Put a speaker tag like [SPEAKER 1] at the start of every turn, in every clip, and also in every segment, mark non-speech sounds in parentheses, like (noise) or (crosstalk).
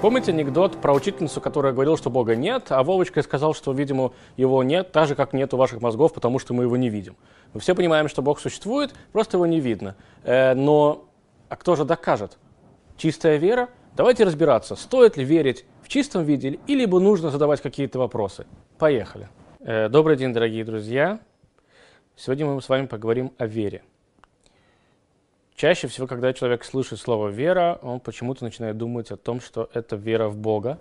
[SPEAKER 1] Помните анекдот про учительницу, которая говорила, что Бога нет, а Вовочка сказал, что, видимо, его нет, так же, как нет у ваших мозгов, потому что мы его не видим. Мы все понимаем, что Бог существует, просто его не видно. Э, но а кто же докажет? Чистая вера? Давайте разбираться, стоит ли верить в чистом виде, или либо нужно задавать какие-то вопросы. Поехали. Э, добрый день, дорогие друзья. Сегодня мы с вами поговорим о вере. Чаще всего, когда человек слышит слово «вера», он почему-то начинает думать о том, что это вера в Бога,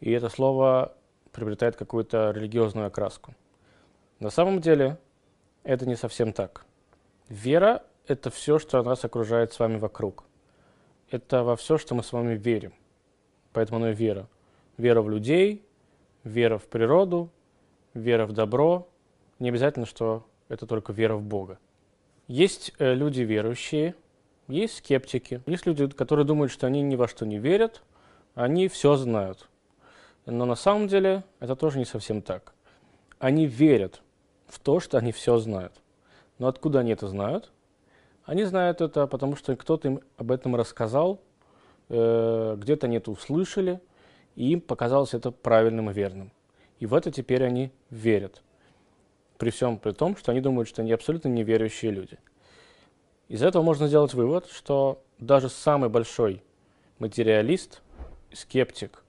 [SPEAKER 1] и это слово приобретает какую-то религиозную окраску. На самом деле это не совсем так. Вера – это все, что нас окружает с вами вокруг. Это во все, что мы с вами верим. Поэтому оно и вера. Вера в людей, вера в природу, вера в добро. Не обязательно, что это только вера в Бога. Есть э, люди верующие, есть скептики, есть люди, которые думают, что они ни во что не верят, они все знают. Но на самом деле это тоже не совсем так. Они верят в то, что они все знают. Но откуда они это знают? Они знают это, потому что кто-то им об этом рассказал, э, где-то они это услышали, и им показалось это правильным и верным. И в это теперь они верят при всем при том, что они думают, что они абсолютно неверующие люди. Из этого можно сделать вывод, что даже самый большой материалист, скептик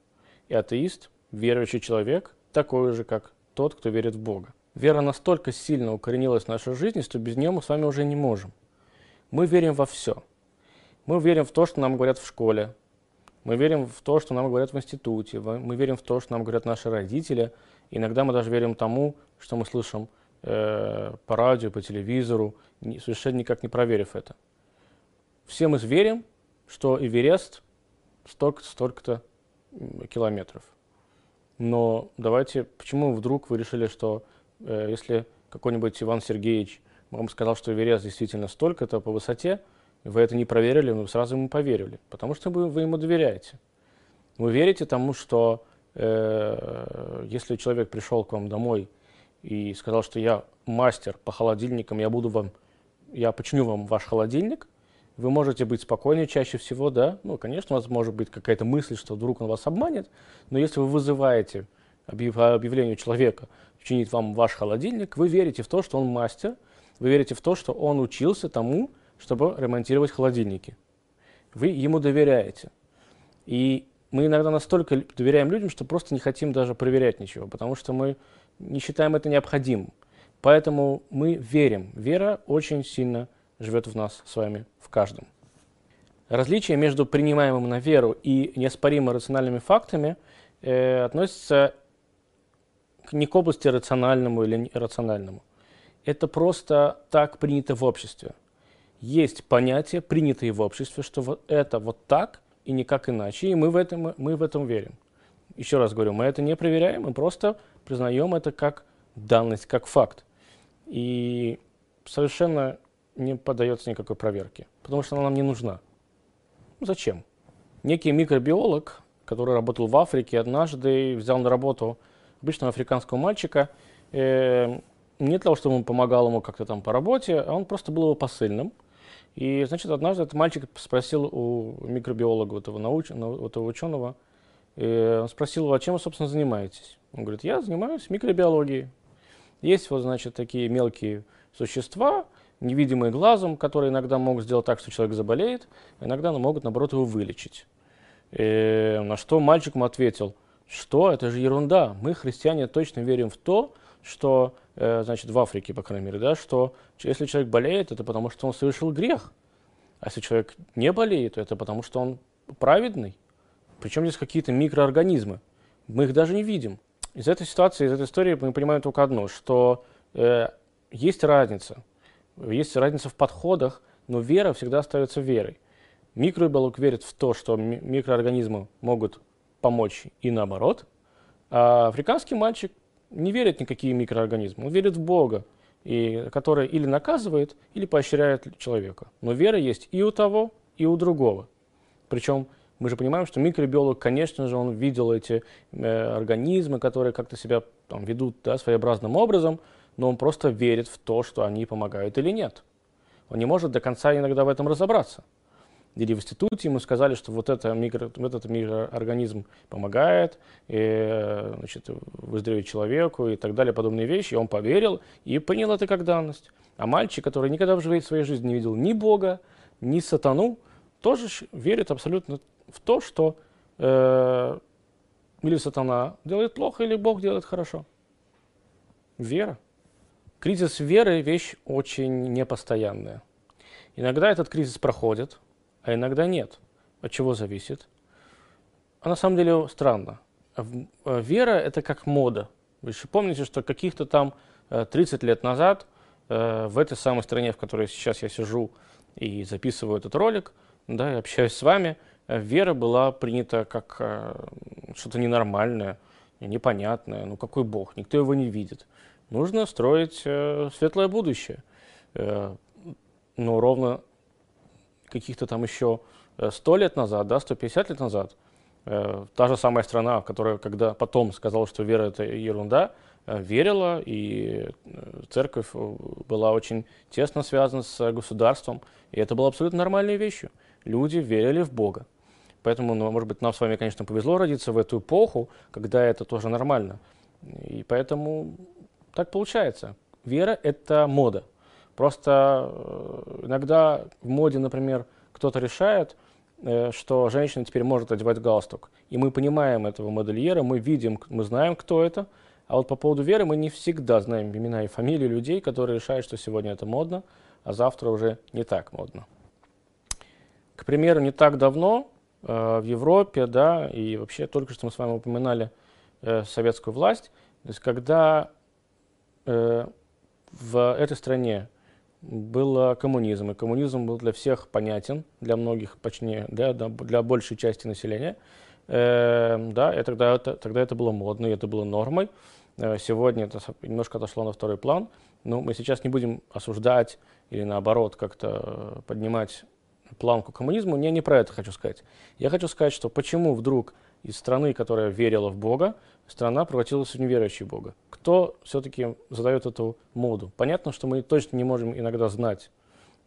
[SPEAKER 1] и атеист, верующий человек, такой же, как тот, кто верит в Бога. Вера настолько сильно укоренилась в нашей жизни, что без нее мы с вами уже не можем. Мы верим во все. Мы верим в то, что нам говорят в школе. Мы верим в то, что нам говорят в институте. Мы верим в то, что нам говорят наши родители. Иногда мы даже верим тому, что мы слышим э, по радио, по телевизору, не, совершенно никак не проверив это. Все мы верим, что Эверест столько-то, столько-то километров. Но давайте, почему вдруг вы решили, что э, если какой-нибудь Иван Сергеевич вам сказал, что Эверест действительно столько-то по высоте, вы это не проверили, но сразу ему поверили, потому что вы, вы ему доверяете. Вы верите тому, что если человек пришел к вам домой и сказал, что я мастер по холодильникам, я буду вам, я починю вам ваш холодильник, вы можете быть спокойнее чаще всего, да. Ну, конечно, у вас может быть какая-то мысль, что вдруг он вас обманет, но если вы вызываете объявлению человека чинить вам ваш холодильник, вы верите в то, что он мастер, вы верите в то, что он учился тому, чтобы ремонтировать холодильники. Вы ему доверяете. И мы иногда настолько доверяем людям, что просто не хотим даже проверять ничего, потому что мы не считаем это необходимым. Поэтому мы верим. Вера очень сильно живет в нас с вами, в каждом. Различие между принимаемым на веру и неоспоримо рациональными фактами э, относится не к области рациональному или иррациональному. Это просто так принято в обществе. Есть понятия, принятые в обществе, что вот это вот так и никак иначе, и мы в этом, мы в этом верим. Еще раз говорю, мы это не проверяем, мы просто признаем это как данность, как факт. И совершенно не поддается никакой проверке, потому что она нам не нужна. Ну, зачем? Некий микробиолог, который работал в Африке, однажды взял на работу обычного африканского мальчика, э, не для того, чтобы он помогал ему как-то там по работе, а он просто был его посыльным. И, значит, однажды этот мальчик спросил у микробиолога, этого, науч... этого ученого, он спросил его, а чем вы, собственно, занимаетесь? Он говорит, я занимаюсь микробиологией. Есть вот, значит, такие мелкие существа, невидимые глазом, которые иногда могут сделать так, что человек заболеет, иногда могут, наоборот, его вылечить. И на что мальчик ему ответил, что это же ерунда, мы, христиане, точно верим в то, что, э, значит, в Африке, по крайней мере, да, что если человек болеет, это потому, что он совершил грех. А если человек не болеет, то это потому, что он праведный. Причем здесь какие-то микроорганизмы. Мы их даже не видим. Из этой ситуации, из этой истории мы понимаем только одно, что э, есть разница. Есть разница в подходах, но вера всегда остается верой. Микробиолог верит в то, что микроорганизмы могут помочь и наоборот, а африканский мальчик не верит в никакие микроорганизмы, он верит в Бога, и, который или наказывает, или поощряет человека. Но вера есть и у того, и у другого. Причем мы же понимаем, что микробиолог, конечно же, он видел эти э, организмы, которые как-то себя там, ведут да, своеобразным образом, но он просто верит в то, что они помогают или нет. Он не может до конца иногда в этом разобраться. Или в институте ему сказали, что вот, это микро, вот этот микроорганизм помогает и, значит, выздороветь человеку и так далее, подобные вещи. И он поверил и принял это как данность. А мальчик, который никогда в своей жизни не видел ни Бога, ни сатану, тоже верит абсолютно в то, что э, или сатана делает плохо, или Бог делает хорошо. Вера. Кризис веры – вещь очень непостоянная. Иногда этот кризис проходит, а иногда нет. От чего зависит? А на самом деле странно. Э, вера – это как мода. Вы же помните, что каких-то там 30 э, лет назад э, в этой самой стране, в которой сейчас я сижу и записываю этот ролик, да, и общаюсь с вами, вера была принята как что-то ненормальное, непонятное. Ну какой Бог? Никто его не видит. Нужно строить светлое будущее. Но ровно каких-то там еще 100 э, лет назад, да, 150 лет назад, э, та же самая страна, которая когда потом сказала, что вера это ерунда, э, верила, и церковь была очень тесно связана с государством, и это было абсолютно нормальной вещью. Люди верили в Бога. Поэтому, ну, может быть, нам с вами, конечно, повезло родиться в эту эпоху, когда это тоже нормально. И поэтому так получается. Вера – это мода. Просто э, иногда в моде, например, кто-то решает, э, что женщина теперь может одевать галстук. И мы понимаем этого модельера, мы видим, мы знаем, кто это. А вот по поводу веры мы не всегда знаем имена и фамилии людей, которые решают, что сегодня это модно, а завтра уже не так модно. К примеру, не так давно э, в Европе, да, и вообще только что мы с вами упоминали э, советскую власть, то есть когда э, в этой стране был коммунизм, и коммунизм был для всех понятен, для многих, почти для, для большей части населения. Э, да, и тогда это, тогда это было модно, и это было нормой. Э, сегодня это немножко отошло на второй план. Но мы сейчас не будем осуждать или наоборот как-то поднимать планку коммунизму. Я не про это хочу сказать. Я хочу сказать, что почему вдруг из страны, которая верила в Бога, страна превратилась в неверующий Бога. Кто все-таки задает эту моду? Понятно, что мы точно не можем иногда знать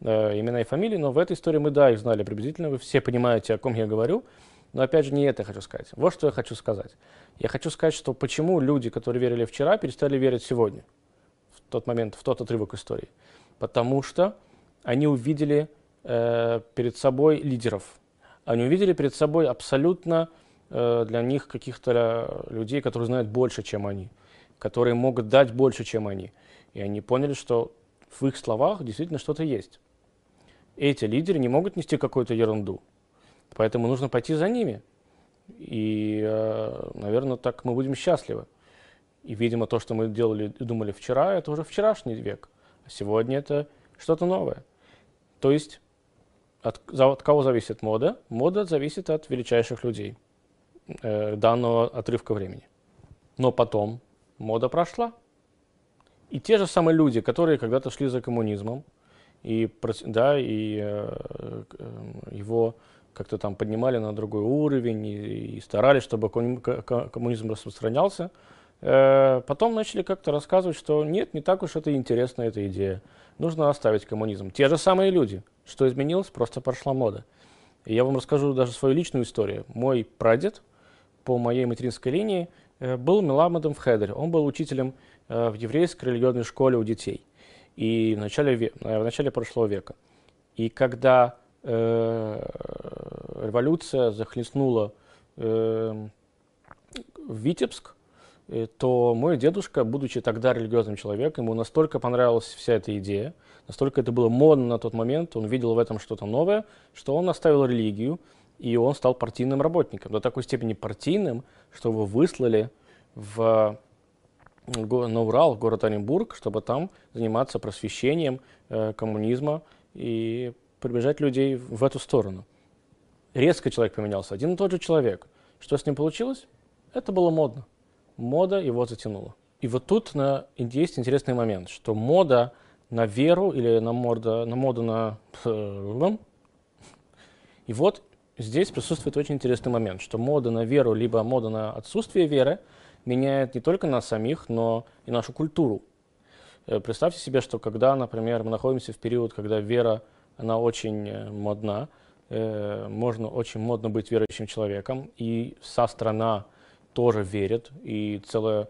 [SPEAKER 1] э, имена и фамилии, но в этой истории мы, да, их знали приблизительно. Вы все понимаете, о ком я говорю. Но опять же, не это я хочу сказать. Вот что я хочу сказать. Я хочу сказать, что почему люди, которые верили вчера, перестали верить сегодня, в тот момент, в тот отрывок истории. Потому что они увидели э, перед собой лидеров. Они увидели перед собой абсолютно для них каких-то людей, которые знают больше, чем они, которые могут дать больше, чем они. И они поняли, что в их словах действительно что-то есть. Эти лидеры не могут нести какую-то ерунду. Поэтому нужно пойти за ними. И, э, наверное, так мы будем счастливы. И, видимо, то, что мы делали и думали вчера, это уже вчерашний век. А сегодня это что-то новое. То есть от, от кого зависит мода? Мода зависит от величайших людей э, данного отрывка времени. Но потом мода прошла. И те же самые люди, которые когда-то шли за коммунизмом, и, да, и э, его как-то там поднимали на другой уровень и, и старались, чтобы коммунизм распространялся, э, потом начали как-то рассказывать, что нет, не так уж это интересна эта идея. Нужно оставить коммунизм. Те же самые люди. Что изменилось? Просто прошла мода. И я вам расскажу даже свою личную историю. Мой прадед – по моей материнской линии э, был Меламедом в Хедере. Он был учителем э, в еврейской религиозной школе у детей и в начале, э, в начале прошлого века. И когда э, революция захлестнула э, Витебск, то мой дедушка, будучи тогда религиозным человеком, ему настолько понравилась вся эта идея, настолько это было модно на тот момент, он видел в этом что-то новое, что он оставил религию и он стал партийным работником. До такой степени партийным, что его выслали в, на Урал, в город Оренбург, чтобы там заниматься просвещением э, коммунизма и приближать людей в эту сторону. Резко человек поменялся, один и тот же человек. Что с ним получилось? Это было модно. Мода его затянула. И вот тут на, есть интересный момент, что мода на веру или на, мода, на моду на... (laughs) И вот здесь присутствует очень интересный момент, что мода на веру, либо мода на отсутствие веры меняет не только нас самих, но и нашу культуру. Э, представьте себе, что когда, например, мы находимся в период, когда вера, она очень э, модна, э, можно очень модно быть верующим человеком, и вся страна тоже верит, и целая,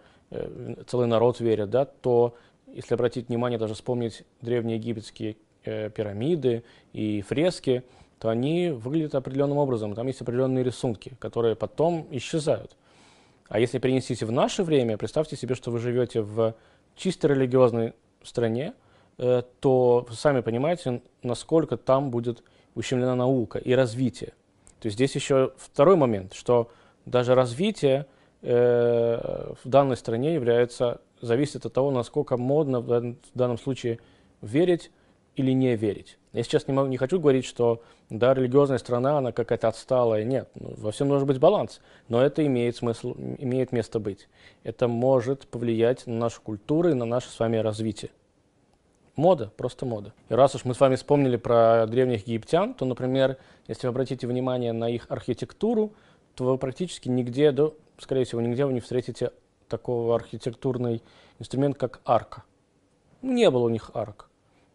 [SPEAKER 1] целый народ верит, да, то, если обратить внимание, даже вспомнить древние египетские пирамиды и фрески, то они выглядят определенным образом. Там есть определенные рисунки, которые потом исчезают. А если перенесите в наше время, представьте себе, что вы живете в чисто религиозной стране, э, то вы сами понимаете, насколько там будет ущемлена наука и развитие. То есть здесь еще второй момент, что даже развитие э, в данной стране является, зависит от того, насколько модно в данном случае верить или не верить. Я сейчас не, могу, не хочу говорить, что да, религиозная страна, она какая-то отсталая. Нет, ну, во всем должен быть баланс. Но это имеет смысл, имеет место быть. Это может повлиять на нашу культуру и на наше с вами развитие. Мода, просто мода. И раз уж мы с вами вспомнили про древних египтян, то, например, если вы обратите внимание на их архитектуру, то вы практически нигде, да, скорее всего, нигде вы не встретите такого архитектурный инструмент, как арка. Не было у них арк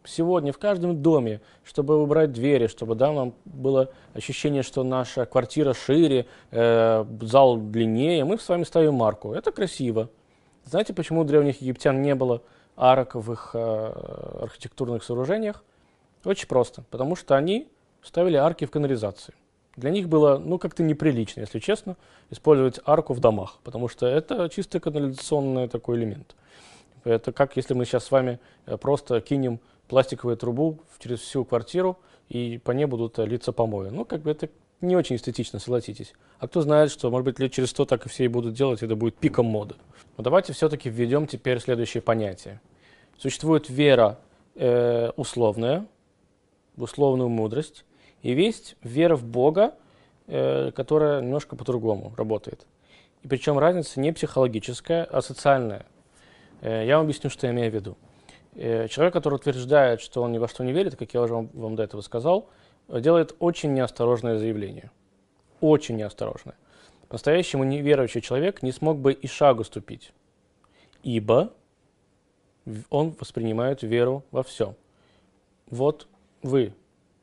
[SPEAKER 1] сегодня в каждом доме, чтобы убрать двери, чтобы да, нам было ощущение, что наша квартира шире, э, зал длиннее, мы с вами ставим марку. Это красиво. Знаете, почему у древних египтян не было арок в их э, архитектурных сооружениях? Очень просто. Потому что они ставили арки в канализации. Для них было, ну, как-то неприлично, если честно, использовать арку в домах, потому что это чисто канализационный такой элемент. Это как если мы сейчас с вами э, просто кинем пластиковую трубу через всю квартиру, и по ней будут э, литься помои. Ну, как бы это не очень эстетично, согласитесь. А кто знает, что, может быть, лет через сто так и все и будут делать, это будет пиком моды. Но давайте все-таки введем теперь следующее понятие. Существует вера э, условная, в условную мудрость, и есть вера в Бога, э, которая немножко по-другому работает. И причем разница не психологическая, а социальная. Э, я вам объясню, что я имею в виду. Э, человек, который утверждает, что он ни во что не верит, как я уже вам, до этого сказал, делает очень неосторожное заявление. Очень неосторожное. По-настоящему неверующий человек не смог бы и шагу ступить, ибо он воспринимает веру во все. Вот вы,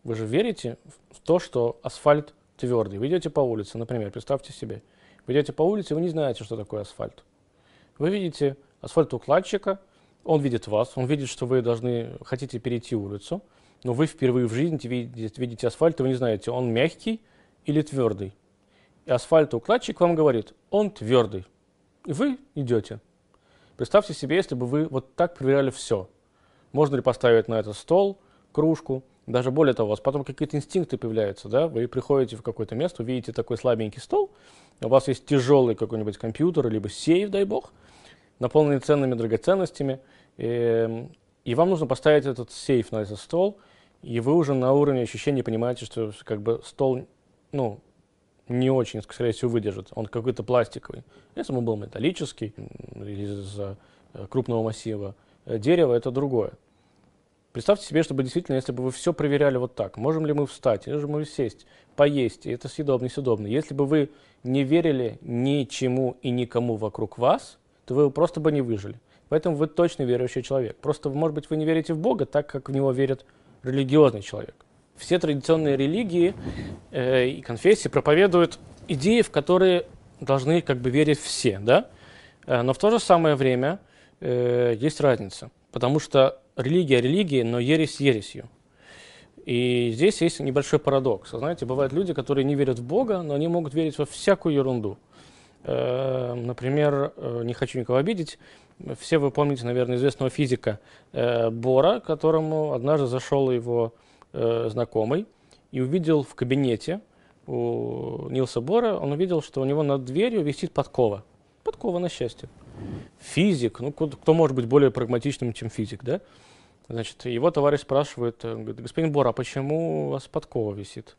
[SPEAKER 1] вы же верите в то, что асфальт твердый. Вы идете по улице, например, представьте себе. Вы идете по улице, вы не знаете, что такое асфальт. Вы видите асфальтоукладчика, он видит вас, он видит, что вы должны, хотите перейти улицу, но вы впервые в жизни видите, видите асфальт, и вы не знаете, он мягкий или твердый. И асфальтоукладчик вам говорит, он твердый. И вы идете. Представьте себе, если бы вы вот так проверяли все. Можно ли поставить на этот стол кружку, даже более того, у вас потом какие-то инстинкты появляются, да, вы приходите в какое-то место, видите такой слабенький стол, у вас есть тяжелый какой-нибудь компьютер, либо сейф, дай бог, наполненный ценными драгоценностями, и, и вам нужно поставить этот сейф на этот стол, и вы уже на уровне ощущения понимаете, что как бы стол, ну, не очень, скорее всего, выдержит. Он какой-то пластиковый. Если бы он был металлический или из э, крупного массива э, дерева, это другое. Представьте себе, чтобы действительно, если бы вы все проверяли вот так, можем ли мы встать, можем ли мы сесть, поесть, и это съедобно, съедобно. Если бы вы не верили ничему и никому вокруг вас, то вы просто бы не выжили. Поэтому вы точно верующий человек. Просто, может быть, вы не верите в Бога так, как в Него верит религиозный человек. Все традиционные религии э, и конфессии проповедуют идеи, в которые должны как бы верить все, да? Э, но в то же самое время э, есть разница, потому что религия религии, но ересь ересью. И здесь есть небольшой парадокс. Знаете, бывают люди, которые не верят в Бога, но они могут верить во всякую ерунду. Э, например, э, не хочу никого обидеть, все вы помните, наверное, известного физика э, Бора, которому однажды зашел его знакомый и увидел в кабинете у Нилса Бора, он увидел, что у него над дверью висит подкова. Подкова на счастье. Физик, ну кто может быть более прагматичным, чем физик, да? Значит, его товарищ спрашивает, говорит, господин Бора, а почему у вас подкова висит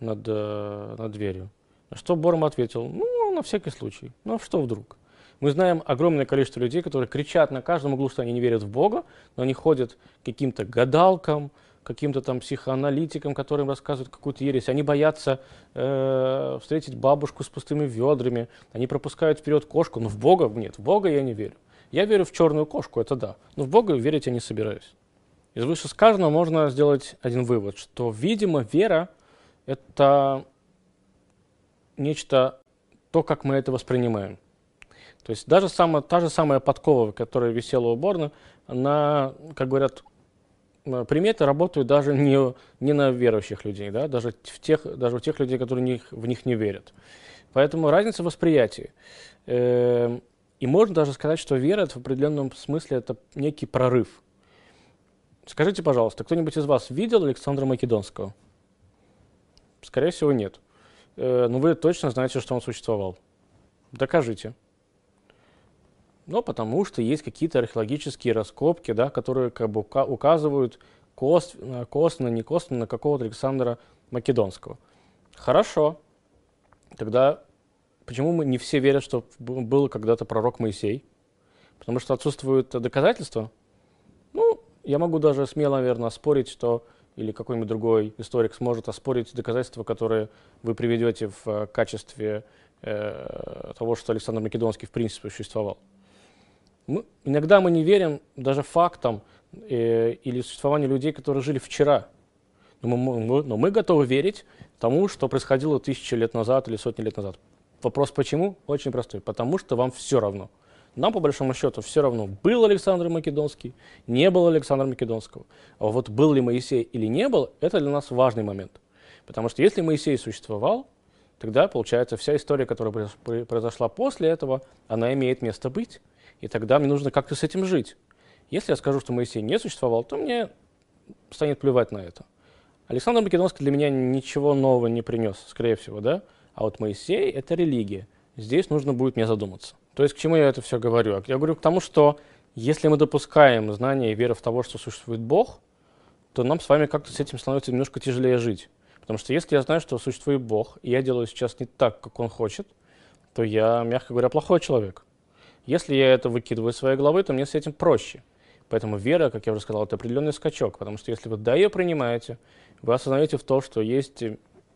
[SPEAKER 1] над, над дверью? На что Борм ответил, ну, на всякий случай. Ну а что вдруг? Мы знаем огромное количество людей, которые кричат на каждом углу, что они не верят в Бога, но они ходят к каким-то гадалкам, каким-то там психоаналитикам, которым рассказывают какую-то ересь. Они боятся э, встретить бабушку с пустыми ведрами, они пропускают вперед кошку, но в Бога нет, в Бога я не верю. Я верю в черную кошку, это да, но в Бога верить я не собираюсь. Из вышесказанного можно сделать один вывод, что, видимо, вера – это нечто, то, как мы это воспринимаем. То есть даже самая, та же самая подкова, которая висела у Борна, она, как говорят, приметы работают даже не, не на верующих людей, да? даже, в тех, даже у тех людей, которые в них, в них не верят. Поэтому разница восприятия. Э, и можно даже сказать, что вера это в определенном смысле это некий прорыв. Скажите, пожалуйста, кто-нибудь из вас видел Александра Македонского? Скорее всего, нет. Э, но вы точно знаете, что он существовал. Докажите. Ну, потому что есть какие-то археологические раскопки, да, которые как бы указывают косвенно, косвенно, не на какого-то Александра Македонского. Хорошо. Тогда почему мы не все верят, что был когда-то пророк Моисей? Потому что отсутствуют доказательства? Ну, я могу даже смело, наверное, спорить, что или какой-нибудь другой историк сможет оспорить доказательства, которые вы приведете в э, качестве э, того, что Александр Македонский в принципе существовал. Мы, иногда мы не верим даже фактам э, или существованию людей, которые жили вчера. Но мы, но мы готовы верить тому, что происходило тысячи лет назад или сотни лет назад. Вопрос почему? Очень простой. Потому что вам все равно. Нам, по большому счету, все равно, был Александр Македонский, не был Александра Македонского. А вот был ли Моисей или не был, это для нас важный момент. Потому что если Моисей существовал, тогда, получается, вся история, которая произошла после этого, она имеет место быть. И тогда мне нужно как-то с этим жить. Если я скажу, что Моисей не существовал, то мне станет плевать на это. Александр Македонский для меня ничего нового не принес, скорее всего, да? А вот Моисей — это религия. Здесь нужно будет мне задуматься. То есть к чему я это все говорю? Я говорю к тому, что если мы допускаем знание и веру в того, что существует Бог, то нам с вами как-то с этим становится немножко тяжелее жить. Потому что если я знаю, что существует Бог, и я делаю сейчас не так, как Он хочет, то я, мягко говоря, плохой человек. Если я это выкидываю из своей головы, то мне с этим проще. Поэтому вера, как я уже сказал, это определенный скачок, потому что если вы да ее принимаете, вы осознаете в том, что есть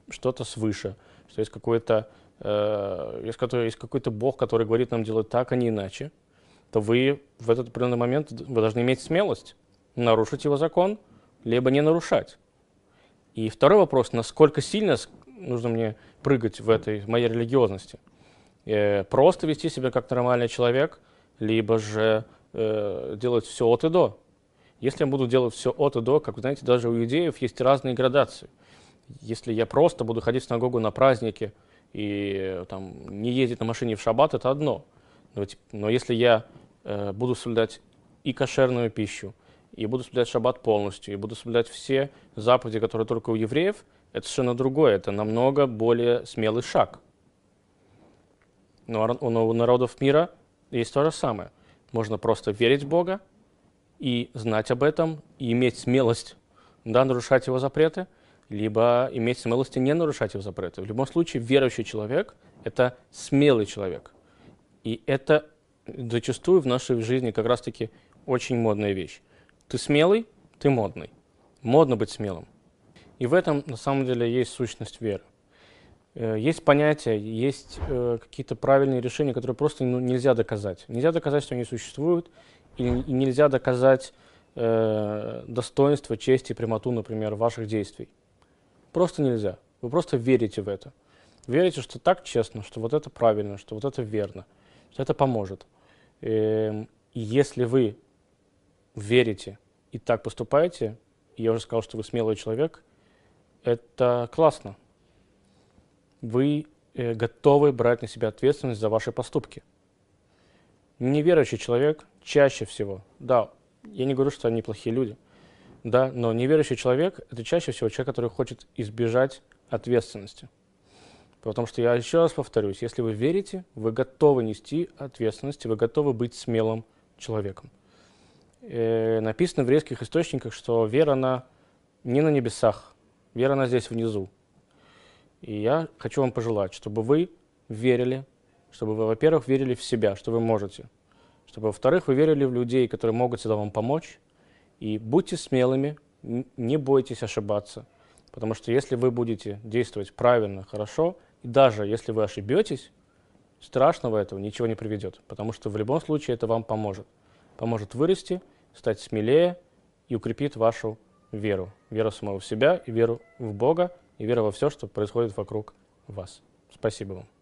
[SPEAKER 1] что-то свыше, что есть какой-то э, есть, есть какой-то Бог, который говорит нам делать так, а не иначе, то вы в этот определенный момент вы должны иметь смелость нарушить его закон, либо не нарушать. И второй вопрос, насколько сильно нужно мне прыгать в этой в моей религиозности – э, просто вести себя как нормальный человек, либо же э, делать все от и до. Если я буду делать все от и до, как вы знаете, даже у идеев есть разные градации. Если я просто буду ходить в синагогу на праздники и там, не ездить на машине в шаббат, это одно. Но, но если я э, буду соблюдать и кошерную пищу, и буду соблюдать шаббат полностью, и буду соблюдать все заповеди, которые только у евреев, это совершенно другое, это намного более смелый шаг. Но у народов мира есть то же самое. Можно просто верить в Бога и знать об этом, и иметь смелость да, нарушать его запреты, либо иметь смелость и не нарушать его запреты. В любом случае, верующий человек – это смелый человек. И это зачастую в нашей жизни как раз-таки очень модная вещь. Ты смелый, ты модный. Модно быть смелым. И в этом на самом деле есть сущность веры. Э, есть понятия, есть э, какие-то правильные решения, которые просто ну, нельзя доказать. Нельзя доказать, что они существуют, и нельзя доказать э, достоинство, честь и прямоту, например, ваших действий. Просто нельзя. Вы просто верите в это. Верите, что так честно, что вот это правильно, что вот это верно, что это поможет. Э, и если вы верите и так поступаете, я уже сказал, что вы смелый человек, это классно вы э, готовы брать на себя ответственность за ваши поступки. Неверующий человек чаще всего, да, я не говорю, что они плохие люди, да, но неверующий человек – это чаще всего человек, который хочет избежать ответственности. Потому что я еще раз повторюсь, если вы верите, вы готовы нести ответственность, вы готовы быть смелым человеком. Э, написано в еврейских источниках, что вера, она не на небесах, вера, она здесь внизу. И я хочу вам пожелать, чтобы вы верили, чтобы вы, во-первых, верили в себя, что вы можете, чтобы, во-вторых, вы верили в людей, которые могут всегда вам помочь, и будьте смелыми, не бойтесь ошибаться, потому что если вы будете действовать правильно, хорошо, и даже если вы ошибетесь, страшного этого ничего не приведет, потому что в любом случае это вам поможет. Поможет вырасти, стать смелее и укрепит вашу веру. Веру самого в себя и веру в Бога, и вера во все, что происходит вокруг вас. Спасибо вам.